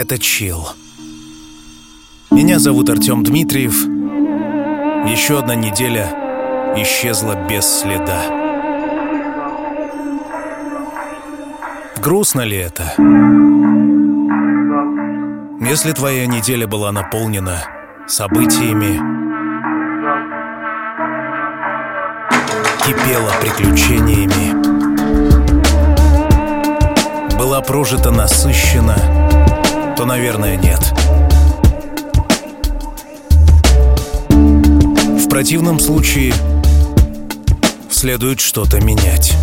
Это Чил. Меня зовут Артем Дмитриев. Еще одна неделя исчезла без следа. Грустно ли это? Если твоя неделя была наполнена событиями, кипела приключениями, была прожита насыщенно, то, наверное, нет. В противном случае следует что-то менять.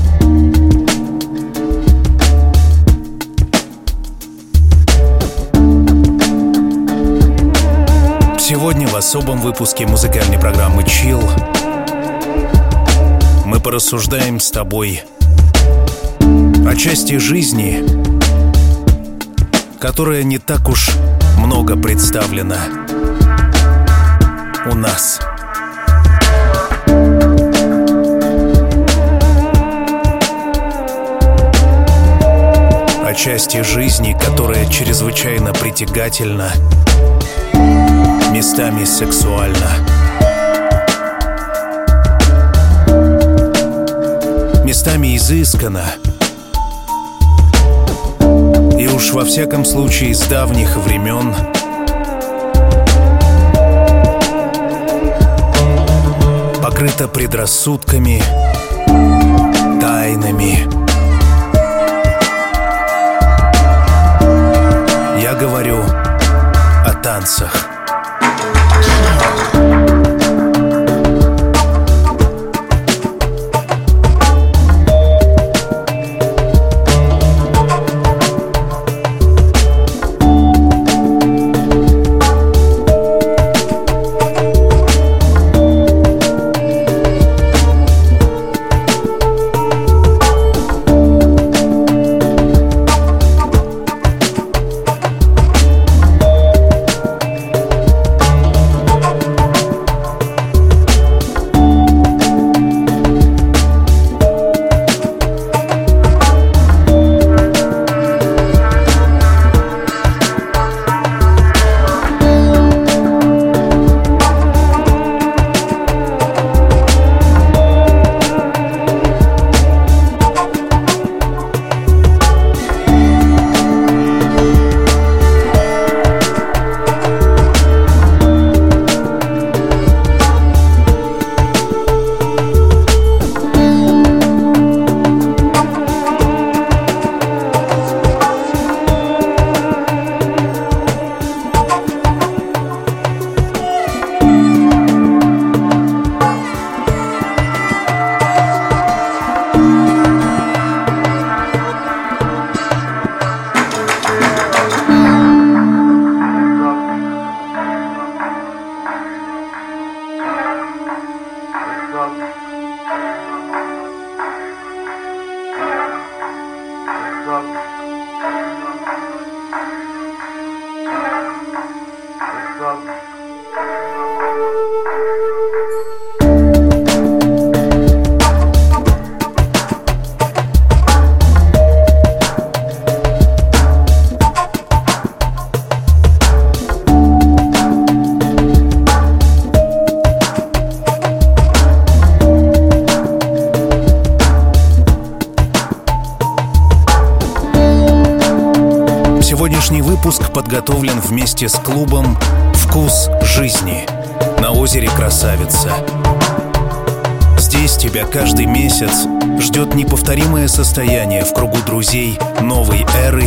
Сегодня в особом выпуске музыкальной программы Chill мы порассуждаем с тобой о части жизни, которая не так уж много представлена у нас. О части жизни, которая чрезвычайно притягательна, местами сексуальна. Местами изысканно – уж во всяком случае с давних времен покрыта предрассудками, тайнами. Я говорю о танцах. rock. Подготовлен вместе с клубом «Вкус жизни» на озере Красавица. Здесь тебя каждый месяц ждет неповторимое состояние в кругу друзей новой эры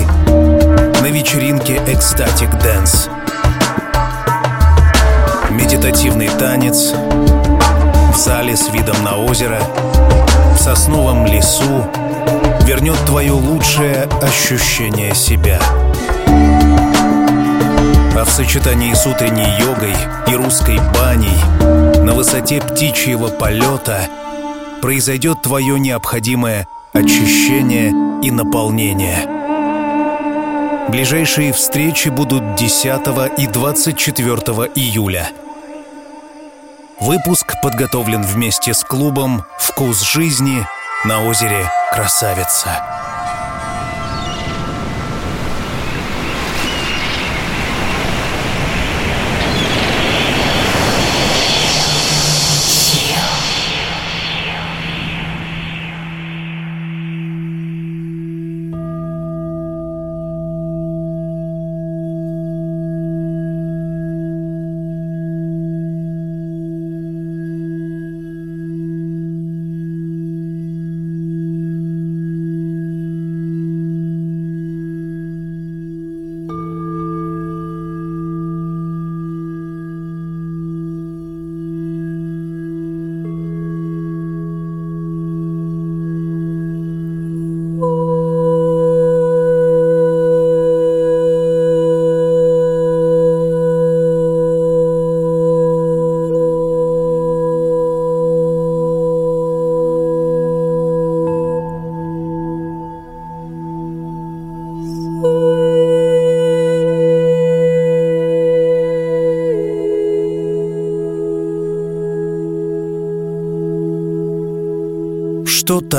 на вечеринке «Ecstatic Dance». Медитативный танец в зале с видом на озеро, в сосновом лесу вернет твое лучшее ощущение себя – а в сочетании с утренней йогой и русской баней на высоте птичьего полета произойдет твое необходимое очищение и наполнение. Ближайшие встречи будут 10 и 24 июля. Выпуск подготовлен вместе с клубом «Вкус жизни» на озере Красавица.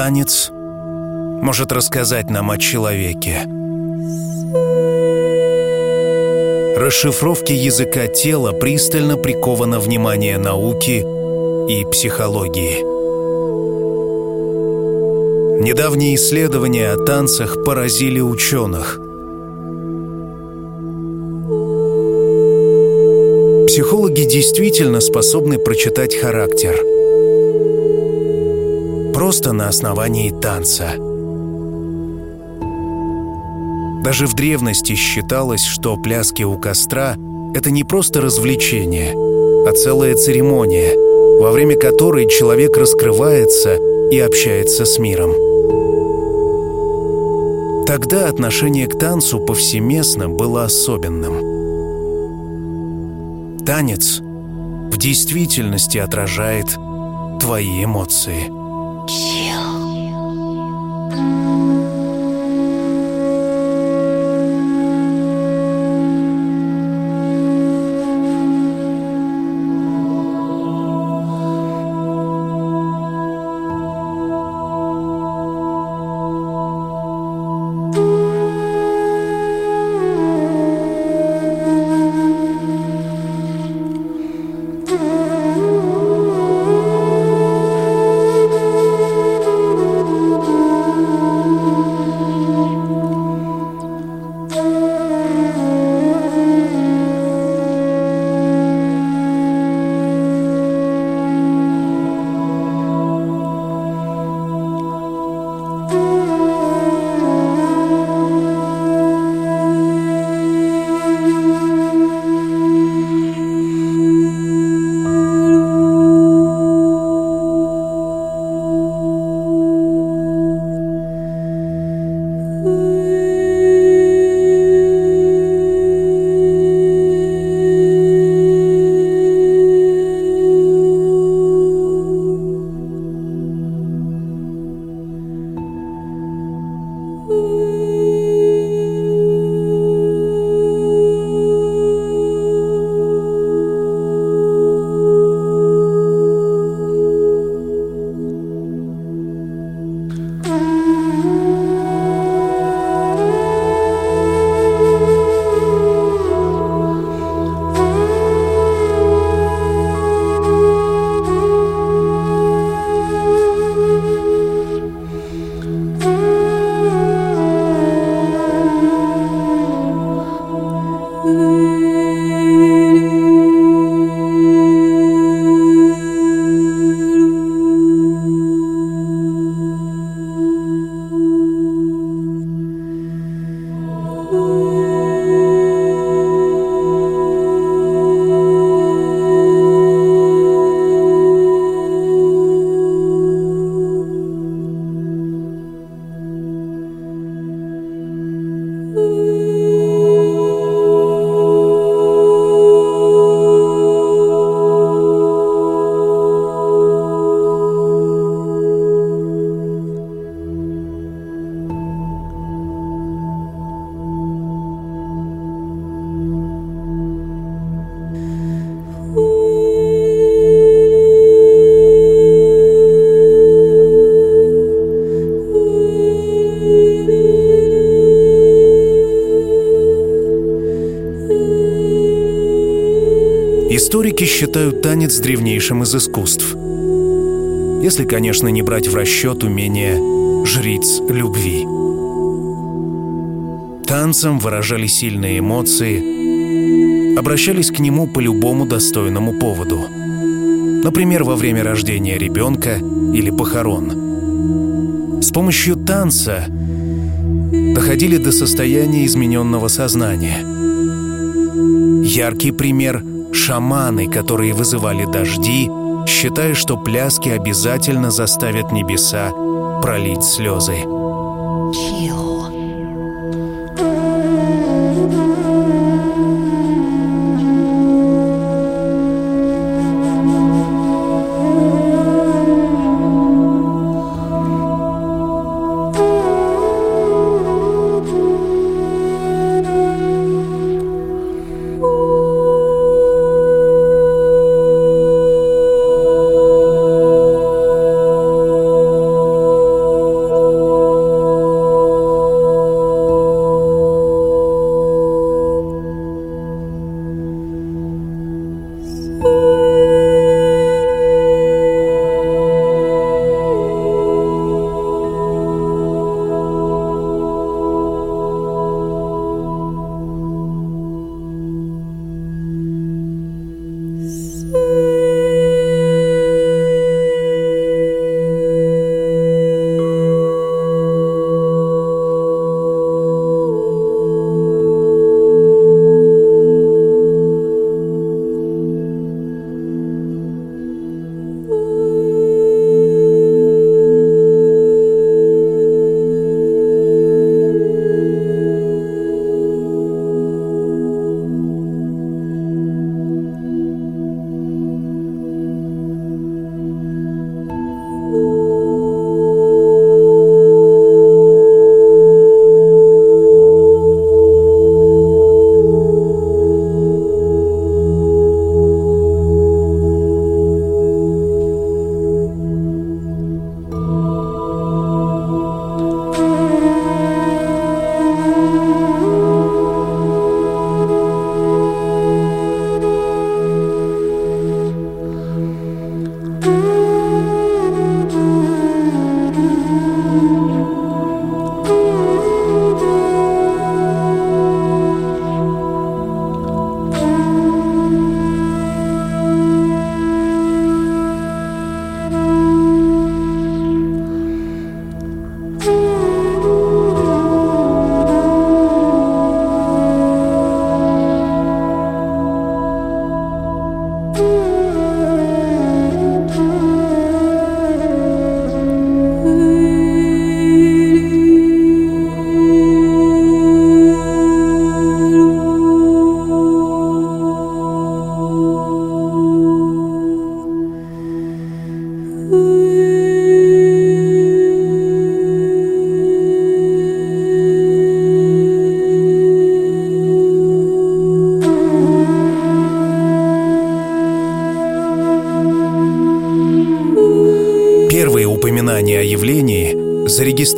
Танец может рассказать нам о человеке? Расшифровке языка тела пристально приковано внимание науки и психологии. Недавние исследования о танцах поразили ученых. Психологи действительно способны прочитать характер. Просто на основании танца. Даже в древности считалось, что пляски у костра — это не просто развлечение, а целая церемония, во время которой человек раскрывается и общается с миром. Тогда отношение к танцу повсеместно было особенным. Танец в действительности отражает твои эмоции. Считают танец древнейшим из искусств. Если, конечно, не брать в расчет умение жриц любви. Танцем выражали сильные эмоции, обращались к нему по любому достойному поводу. Например, во время рождения ребенка или похорон. С помощью танца доходили до состояния измененного сознания. Яркий пример шаманы, которые вызывали дожди, считая, что пляски обязательно заставят небеса пролить слезы.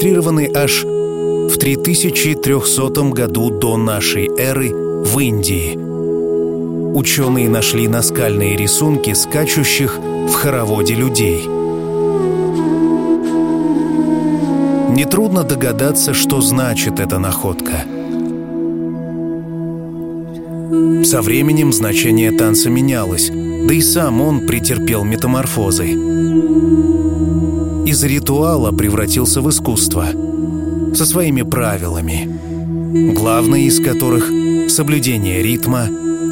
Зарегистрированы аж в 3300 году до нашей эры в Индии. Ученые нашли наскальные рисунки скачущих в хороводе людей. Нетрудно догадаться, что значит эта находка. Со временем значение танца менялось, да и сам он претерпел метаморфозы. Из ритуала превратился в искусство. Со своими правилами, главное из которых — соблюдение ритма,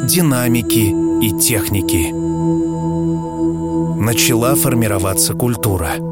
динамики и техники. Начала формироваться культура —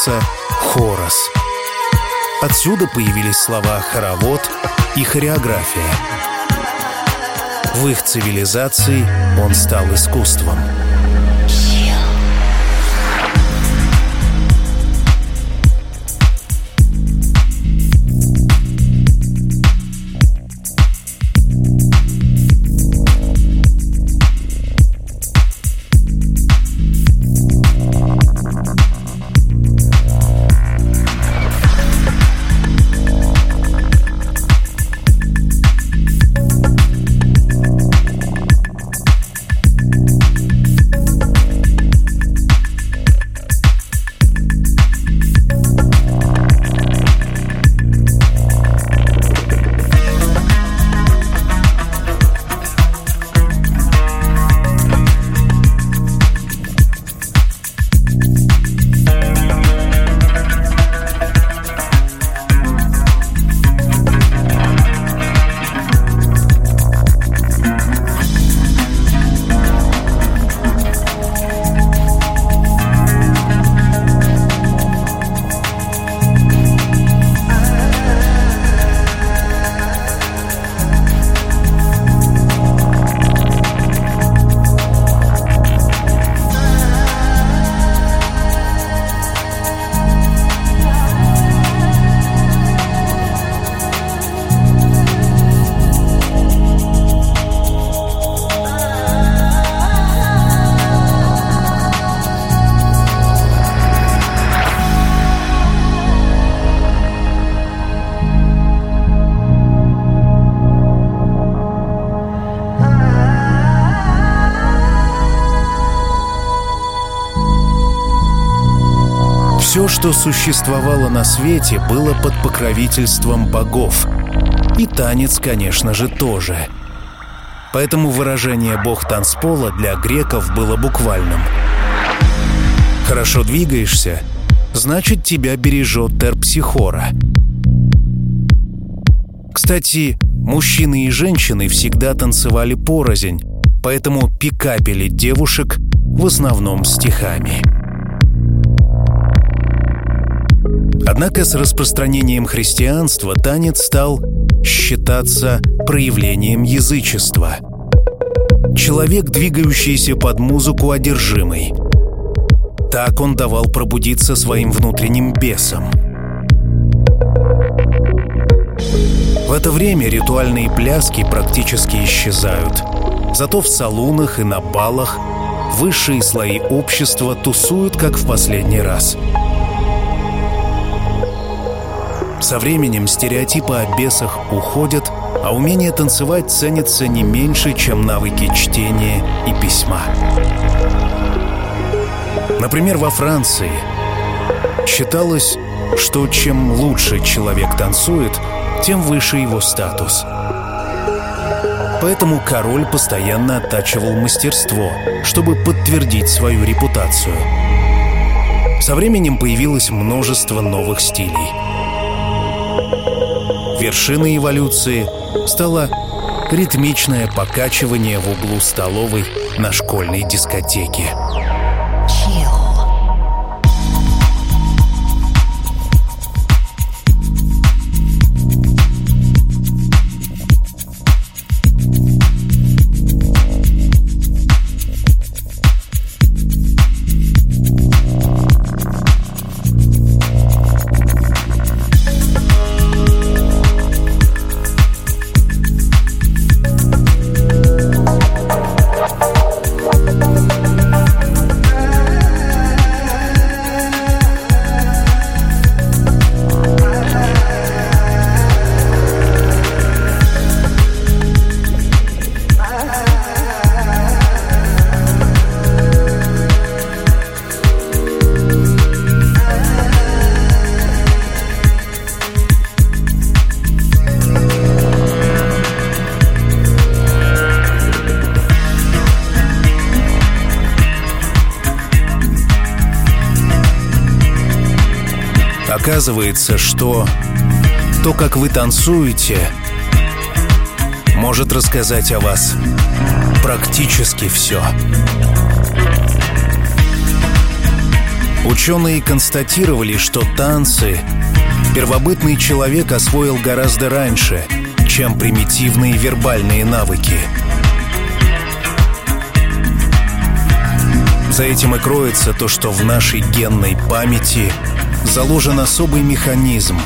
назывался хорос. Отсюда появились слова «хоровод» и «хореография». В их цивилизации он стал искусством. Что существовало на свете, было под покровительством богов. И танец, конечно же, тоже. Поэтому выражение «бог танцпола» для греков было буквальным. Хорошо двигаешься, значит, тебя бережет терпсихора. Кстати, мужчины и женщины всегда танцевали порознь, поэтому пикапели девушек в основном стихами. Однако с распространением христианства танец стал считаться проявлением язычества. Человек, двигающийся под музыку, одержимый. Так он давал пробудиться своим внутренним бесам. В это время ритуальные пляски практически исчезают. Зато в салунах и на балах высшие слои общества тусуют как в последний раз. Со временем стереотипы о бесах уходят, а умение танцевать ценится не меньше, чем навыки чтения и письма. Например, во Франции считалось, что чем лучше человек танцует, тем выше его статус. Поэтому король постоянно оттачивал мастерство, чтобы подтвердить свою репутацию. Со временем появилось множество новых стилей. Вершиной эволюции стало ритмичное покачивание в углу столовой на школьной дискотеке. Оказывается, что то, как вы танцуете, может рассказать о вас практически все. Ученые констатировали, что танцы первобытный человек освоил гораздо раньше, чем примитивные вербальные навыки. За этим и кроется то, что в нашей генной памяти – заложен особый механизм,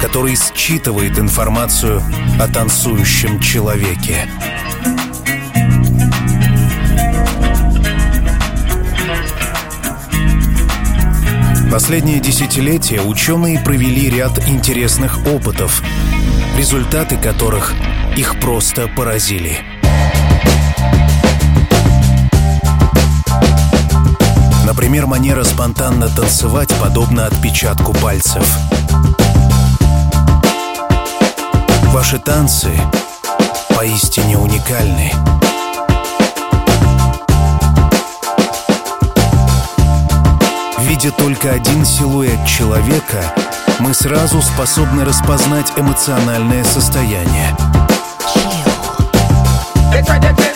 который считывает информацию о танцующем человеке. Последние десятилетия ученые провели ряд интересных опытов, результаты которых их просто поразили. Например, манера спонтанно танцевать подобна отпечатку пальцев. Ваши танцы поистине уникальны. Видя только один силуэт человека, мы сразу способны распознать эмоциональное состояние. Chill.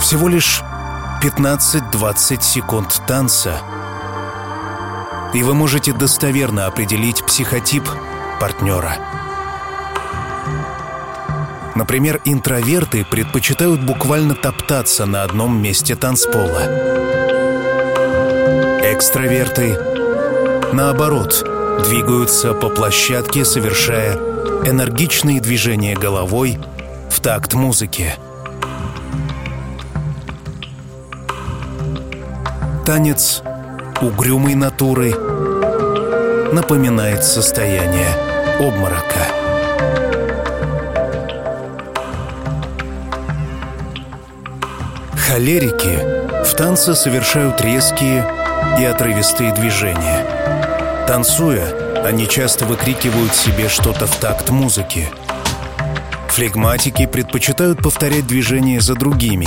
Всего лишь 15-20 секунд танца, и вы можете достоверно определить психотип партнера. Например, интроверты предпочитают буквально топтаться на одном месте танцпола. Экстраверты, наоборот, двигаются по площадке, совершая энергичные движения головой в такт музыки. Танец угрюмой натуры напоминает состояние обморока. Холерики в танце совершают резкие и отрывистые движения. Танцуя, они часто выкрикивают себе что-то в такт музыки. Флегматики предпочитают повторять движения за другими.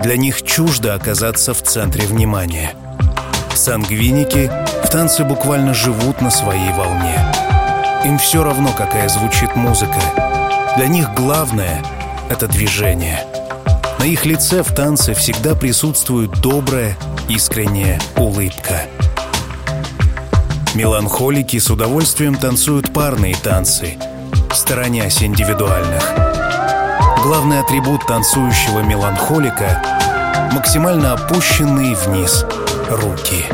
Для них чуждо оказаться в центре внимания. Сангвиники в танце буквально живут на своей волне. Им все равно, какая звучит музыка. Для них главное — это движение. На их лице в танце всегда присутствует добрая, искренняя улыбка. Меланхолики с удовольствием танцуют парные танцы, сторонясь индивидуальных. Главный атрибут танцующего меланхолика — максимально опущенные вниз руки.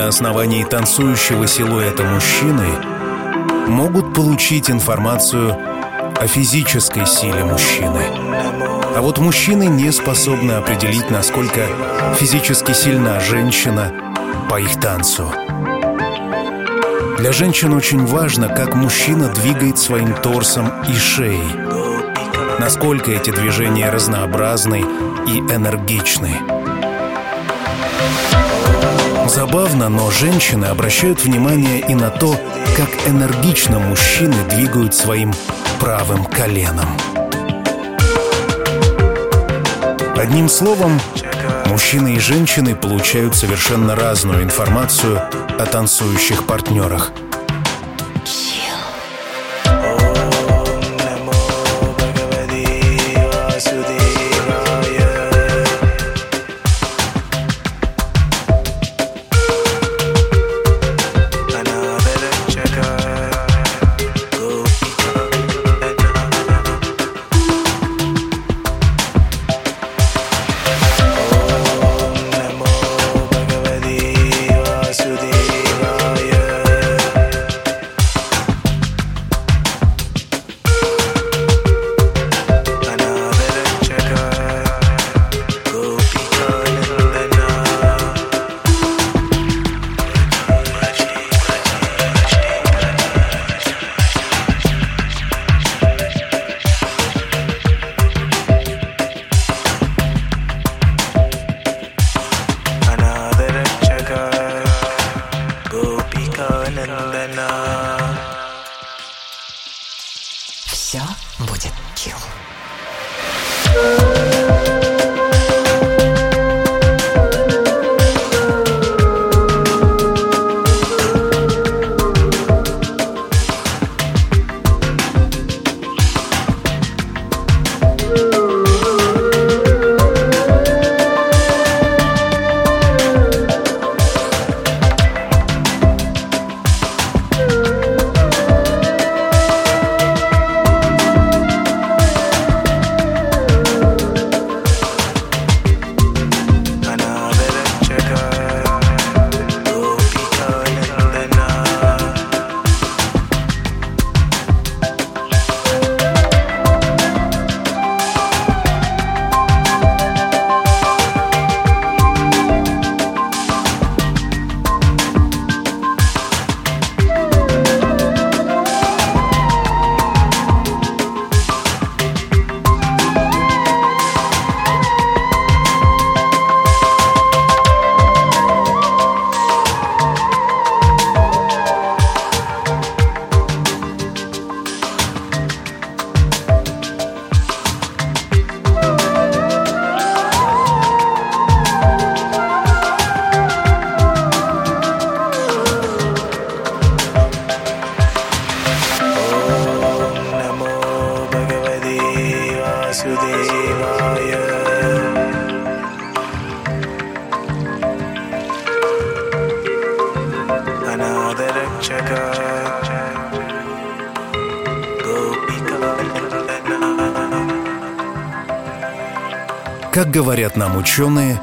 На основании танцующего силуэта мужчины могут получить информацию о физической силе мужчины. А вот мужчины не способны определить, насколько физически сильна женщина по их танцу. Для женщин очень важно, как мужчина двигает своим торсом и шеей. Насколько эти движения разнообразны и энергичны. Забавно, но женщины обращают внимание и на то, как энергично мужчины двигают своим правым коленом. Одним словом, мужчины и женщины получают совершенно разную информацию о танцующих партнерах – говорят нам ученые,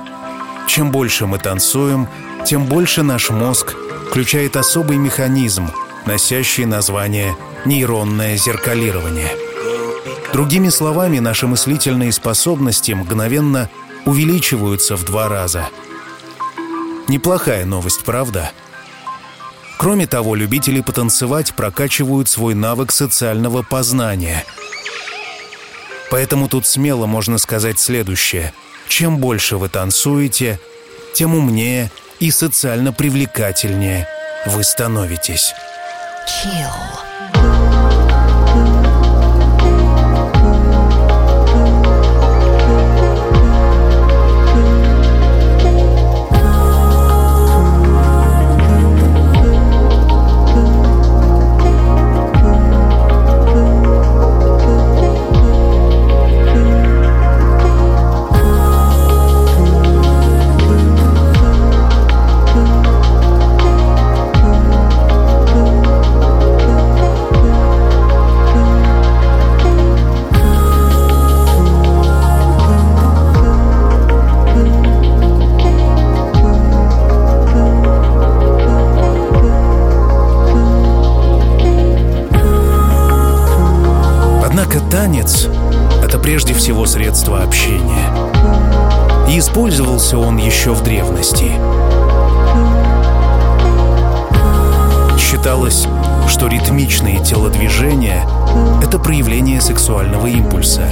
чем больше мы танцуем, тем больше наш мозг включает особый механизм, носящий название нейронное зеркалирование. Другими словами, наши мыслительные способности мгновенно увеличиваются в два раза. Неплохая новость, правда? Кроме того, любители потанцевать прокачивают свой навык социального познания. Поэтому тут смело можно сказать следующее. Чем больше вы танцуете, тем умнее и социально привлекательнее вы становитесь. Chill. Средство общения. Использовался он еще в древности. Считалось, что ритмичные телодвижения — это проявление сексуального импульса.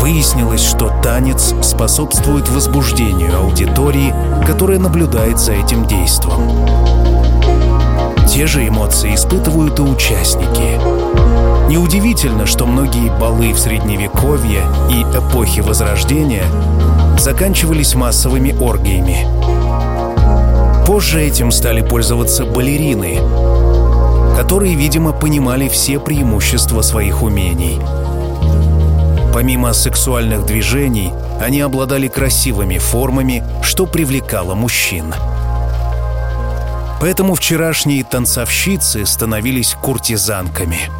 Выяснилось, что танец способствует возбуждению аудитории, которая наблюдает за этим действом. Те же эмоции испытывают и участники — Неудивительно, что многие балы в Средневековье и эпохи Возрождения заканчивались массовыми оргиями. Позже этим стали пользоваться балерины, которые, видимо, понимали все преимущества своих умений. Помимо сексуальных движений, они обладали красивыми формами, что привлекало мужчин. Поэтому вчерашние танцовщицы становились куртизанками –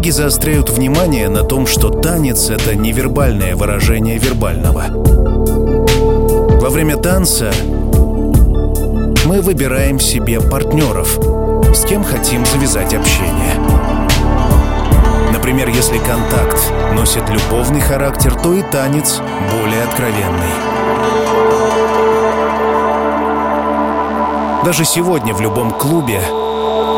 Психологи заостряют внимание на том, что танец — это невербальное выражение вербального. Во время танца мы выбираем себе партнеров, с кем хотим завязать общение. Например, если контакт носит любовный характер, то и танец более откровенный. Даже сегодня в любом клубе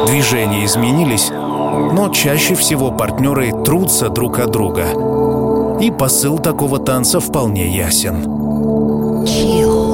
движения изменились, но чаще всего партнеры трутся друг от друга. И посыл такого танца вполне ясен. Chill.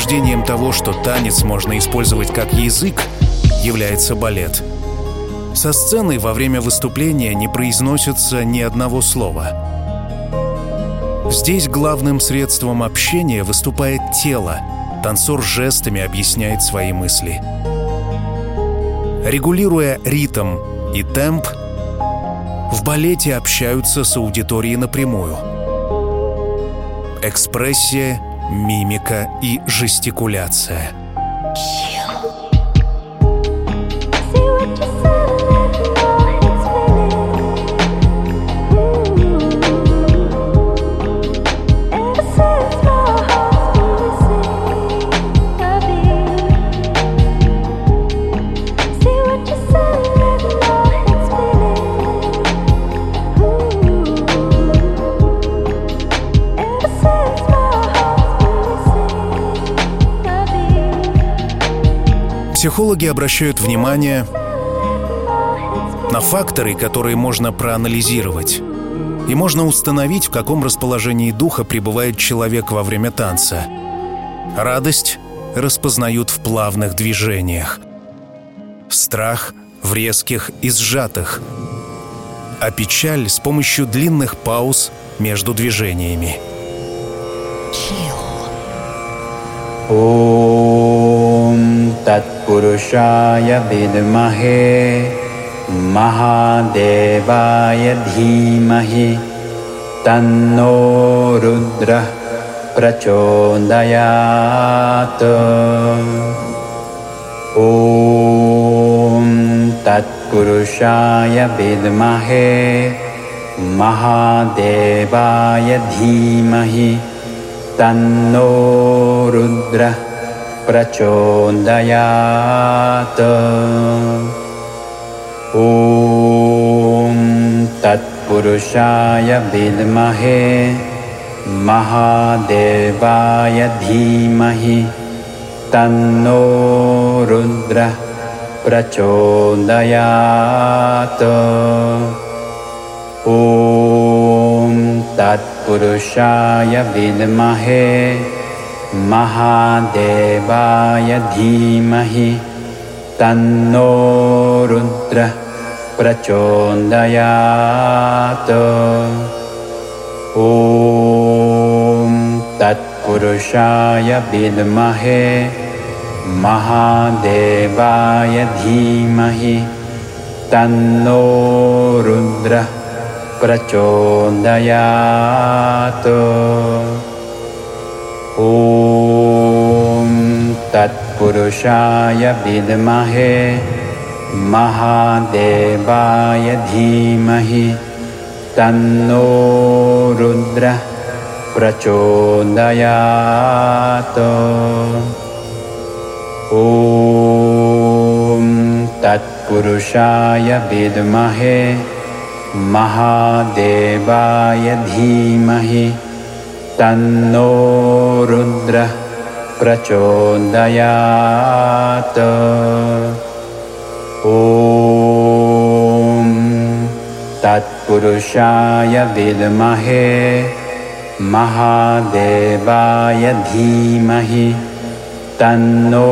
Подтверждением того, что танец можно использовать как язык, является балет. Со сцены во время выступления не произносится ни одного слова. Здесь главным средством общения выступает тело. Танцор жестами объясняет свои мысли. Регулируя ритм и темп, в балете общаются с аудиторией напрямую. Экспрессия мимика и жестикуляция. Психологи обращают внимание на факторы, которые можно проанализировать. И можно установить, в каком расположении духа пребывает человек во время танца. Радость распознают в плавных движениях. Страх в резких и сжатых. А печаль с помощью длинных пауз между движениями. ॐ तत्पुरुषाय विद्महे महादेवाय धीमहि तन्नो रुद्रः प्रचोदयात्। ॐ तत्पुरुषाय विद्महे महादेवाय धीमहि तन्नो रुद्रः प्रचोदयात्। ॐ तत्पुरुषाय विद्महे महादेवाय धीमहि। तन्नो रुद्रः प्रचोदयात्। ॐ तत्पुरुषाय विद्महे महादेवाय धीमहि तन्नो रुद्रः प्रचोदयात्। ॐ तत्पुरुषाय विद्महे महादेवाय धीमहि तन्नो रुद्रः प्रचोदयात्। ॐ तत्पुरुषाय विद्महे महादेवाय धीमहि तन्नो रुद्रः प्रचोदयात्। ॐ तत्पुरुषाय विद्महे महादेवाय धीमहि तन्नो रुद्रः प्रचोदयात्। ॐ तत्पुरुषाय विद्महे महादेवाय धीमहि तन्नो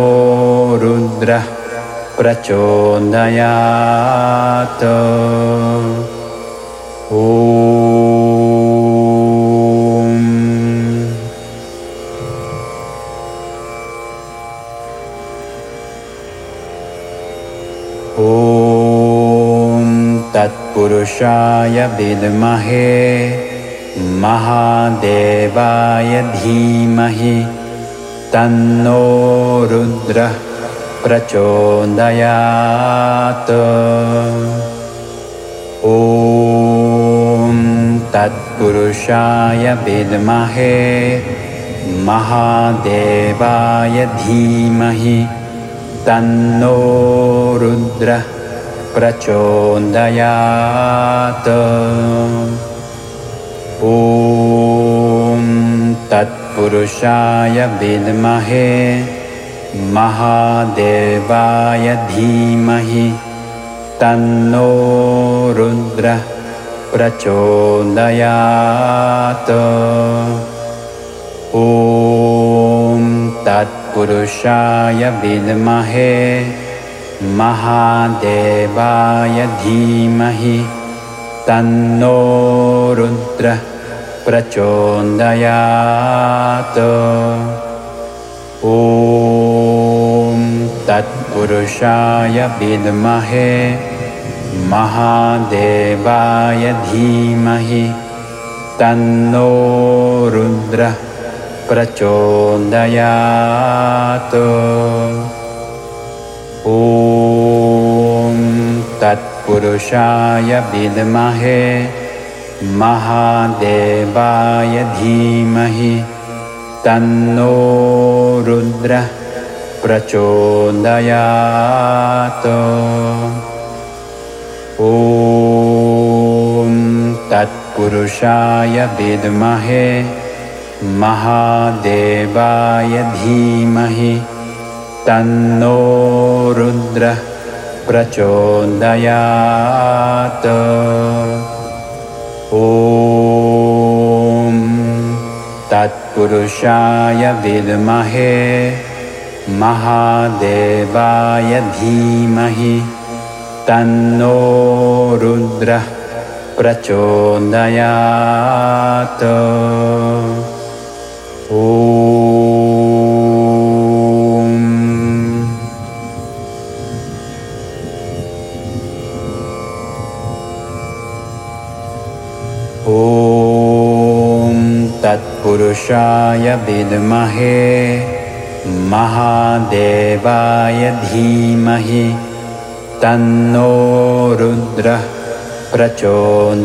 रुद्रः प्रचोदयात् ॐ ॐ तत्पुरुषाय विद्महे महादेवाय धीमहि तन्नो रुद्रः प्रचोदयात्। ॐ तत्पुरुषाय विद्महे महादेवाय धीमहि तन्नो रुद्रः प्रचोदयात्। ॐ तत्पुरुषाय विद्महे महादेवाय धीमहि तन्नो रुद्रः प्रचोदयात्। ॐ तत्पुरुषाय विद्महे महादेवाय धीमहि तन्नो रुद्रः प्रचोदयात्। ॐ तत्पुरुषाय विद्महे महादेवाय धीमहि तन्नो रुद्रः प्रचोदयात्। ॐ तत्पुरुषाय विद्महे महादेवाय धीमहि तन्नो रुद्रः प्रचोदयात् ॐ तत्पुरुषाय विद्महे महादेवाय धीमहि तन्नो रुद्रः प्रचोदयात् ॐ तत्पुरुषाय विद्महे महादेवाय धीमहि तन्नो रुद्रः प्रचोदयात् पुरुषाय विद्महे महादेवाय धीमहि तन्नो रुद्रः प्रचोदयात्।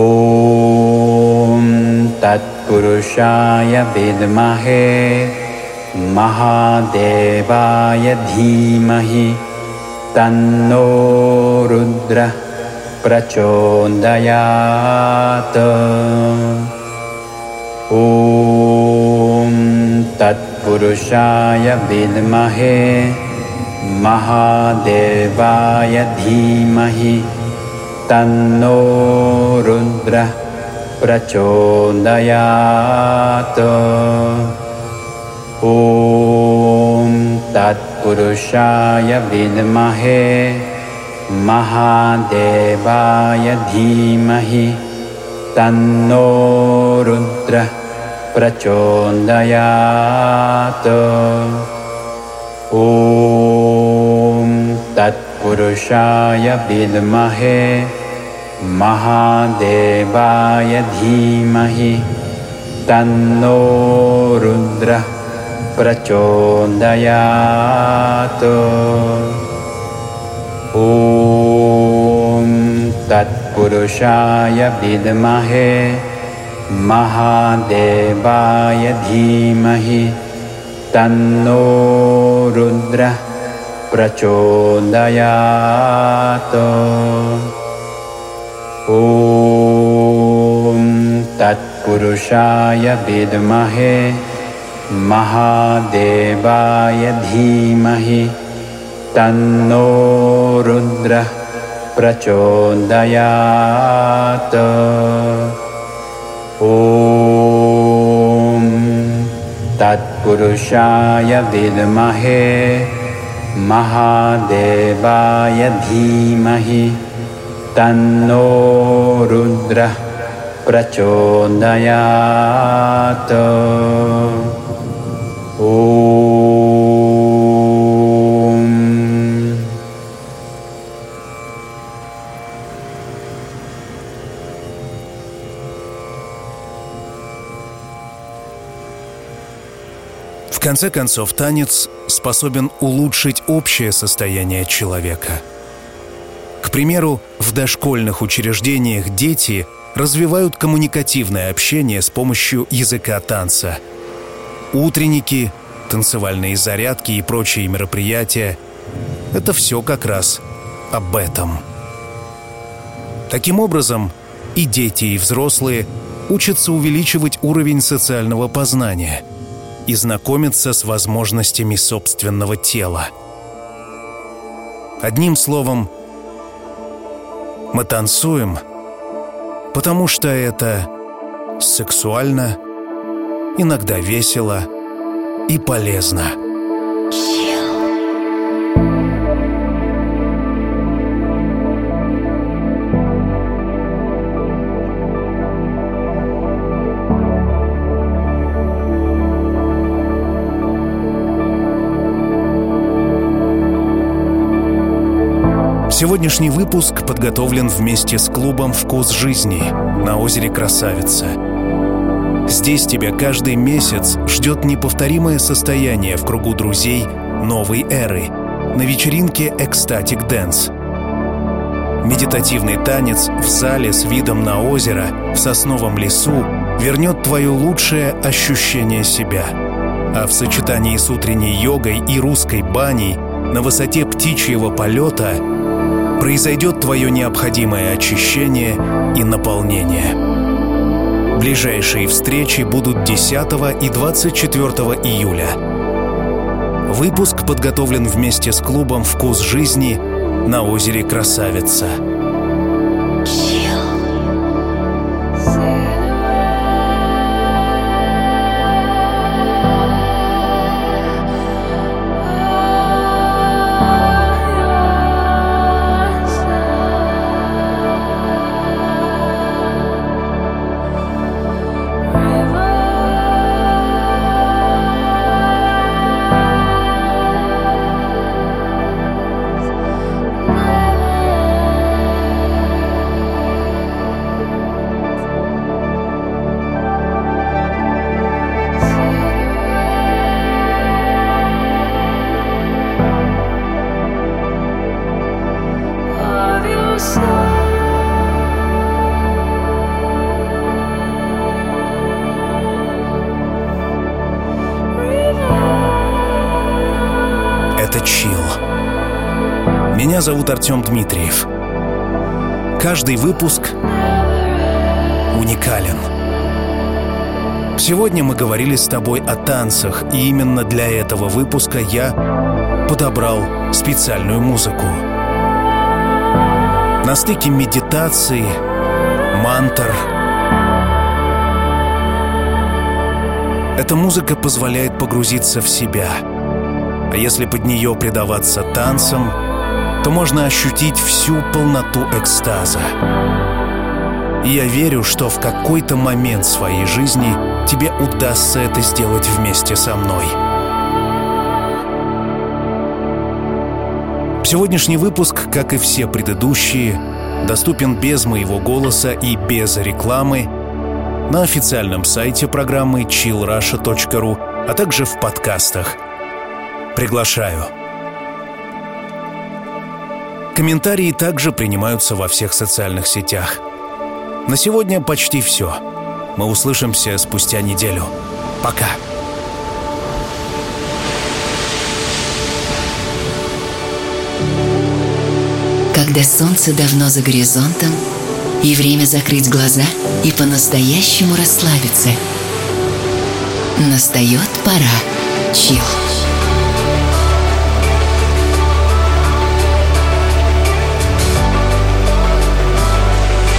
ॐ तत्पुरुषाय विद्महे महादेवाय धीमहि। तन्नो रुद्रः प्रचोदयात्। ॐ तत्पुरुषाय विद्महे महादेवाय धीमहि तन्नो रुद्रः प्रचोदयात्। ॐ तत्पुरुषाय विद्महे महादेवाय धीमहि तन्नो रुद्रः प्रचोदयात्। ॐ तत्पुरुषाय विद्महे महादेवाय धीमहि। तन्नो रुद्रः प्रचोदयात्। ॐ तत्पुरुषाय विद्महे महादेवाय धीमहि तन्नो रुद्रः प्रचोदयात्। ॐ तत्पुरुषाय विद्महे महादेवाय धीमहि तन्नो रुद्रः प्रचोदयात् ॐ तत्पुरुषाय विद्महे महादेवाय धीमहि तन्नो रुद्रः प्रचोदयात्। ॐ конце концов, танец способен улучшить общее состояние человека. К примеру, в дошкольных учреждениях дети развивают коммуникативное общение с помощью языка танца. Утренники, танцевальные зарядки и прочие мероприятия — это все как раз об этом. Таким образом, и дети, и взрослые учатся увеличивать уровень социального познания и знакомиться с возможностями собственного тела. Одним словом, мы танцуем, потому что это сексуально, иногда весело и полезно. Сегодняшний выпуск подготовлен вместе с клубом «Вкус жизни» на озере Красавица. Здесь тебя каждый месяц ждет неповторимое состояние в кругу друзей новой эры на вечеринке «Ecstatic Dance». Медитативный танец в зале с видом на озеро в сосновом лесу вернет твое лучшее ощущение себя. А в сочетании с утренней йогой и русской баней на высоте птичьего полета произойдет твое необходимое очищение и наполнение. Ближайшие встречи будут 10 и 24 июля. Выпуск подготовлен вместе с клубом «Вкус жизни» на озере Красавица. Зовут Артем Дмитриев. Каждый выпуск уникален. Сегодня мы говорили с тобой о танцах, и именно для этого выпуска я подобрал специальную музыку. На стыке медитации, мантр. Эта музыка позволяет погрузиться в себя. А если под нее предаваться танцам, то можно ощутить всю полноту экстаза. Я верю, что в какой-то момент своей жизни тебе удастся это сделать вместе со мной. Сегодняшний выпуск, как и все предыдущие, доступен без моего голоса и без рекламы на официальном сайте программы chillrusha.ru, а также в подкастах. Приглашаю. Комментарии также принимаются во всех социальных сетях. На сегодня почти все. Мы услышимся спустя неделю. Пока. Когда солнце давно за горизонтом, и время закрыть глаза и по-настоящему расслабиться. Настает пора. Чил.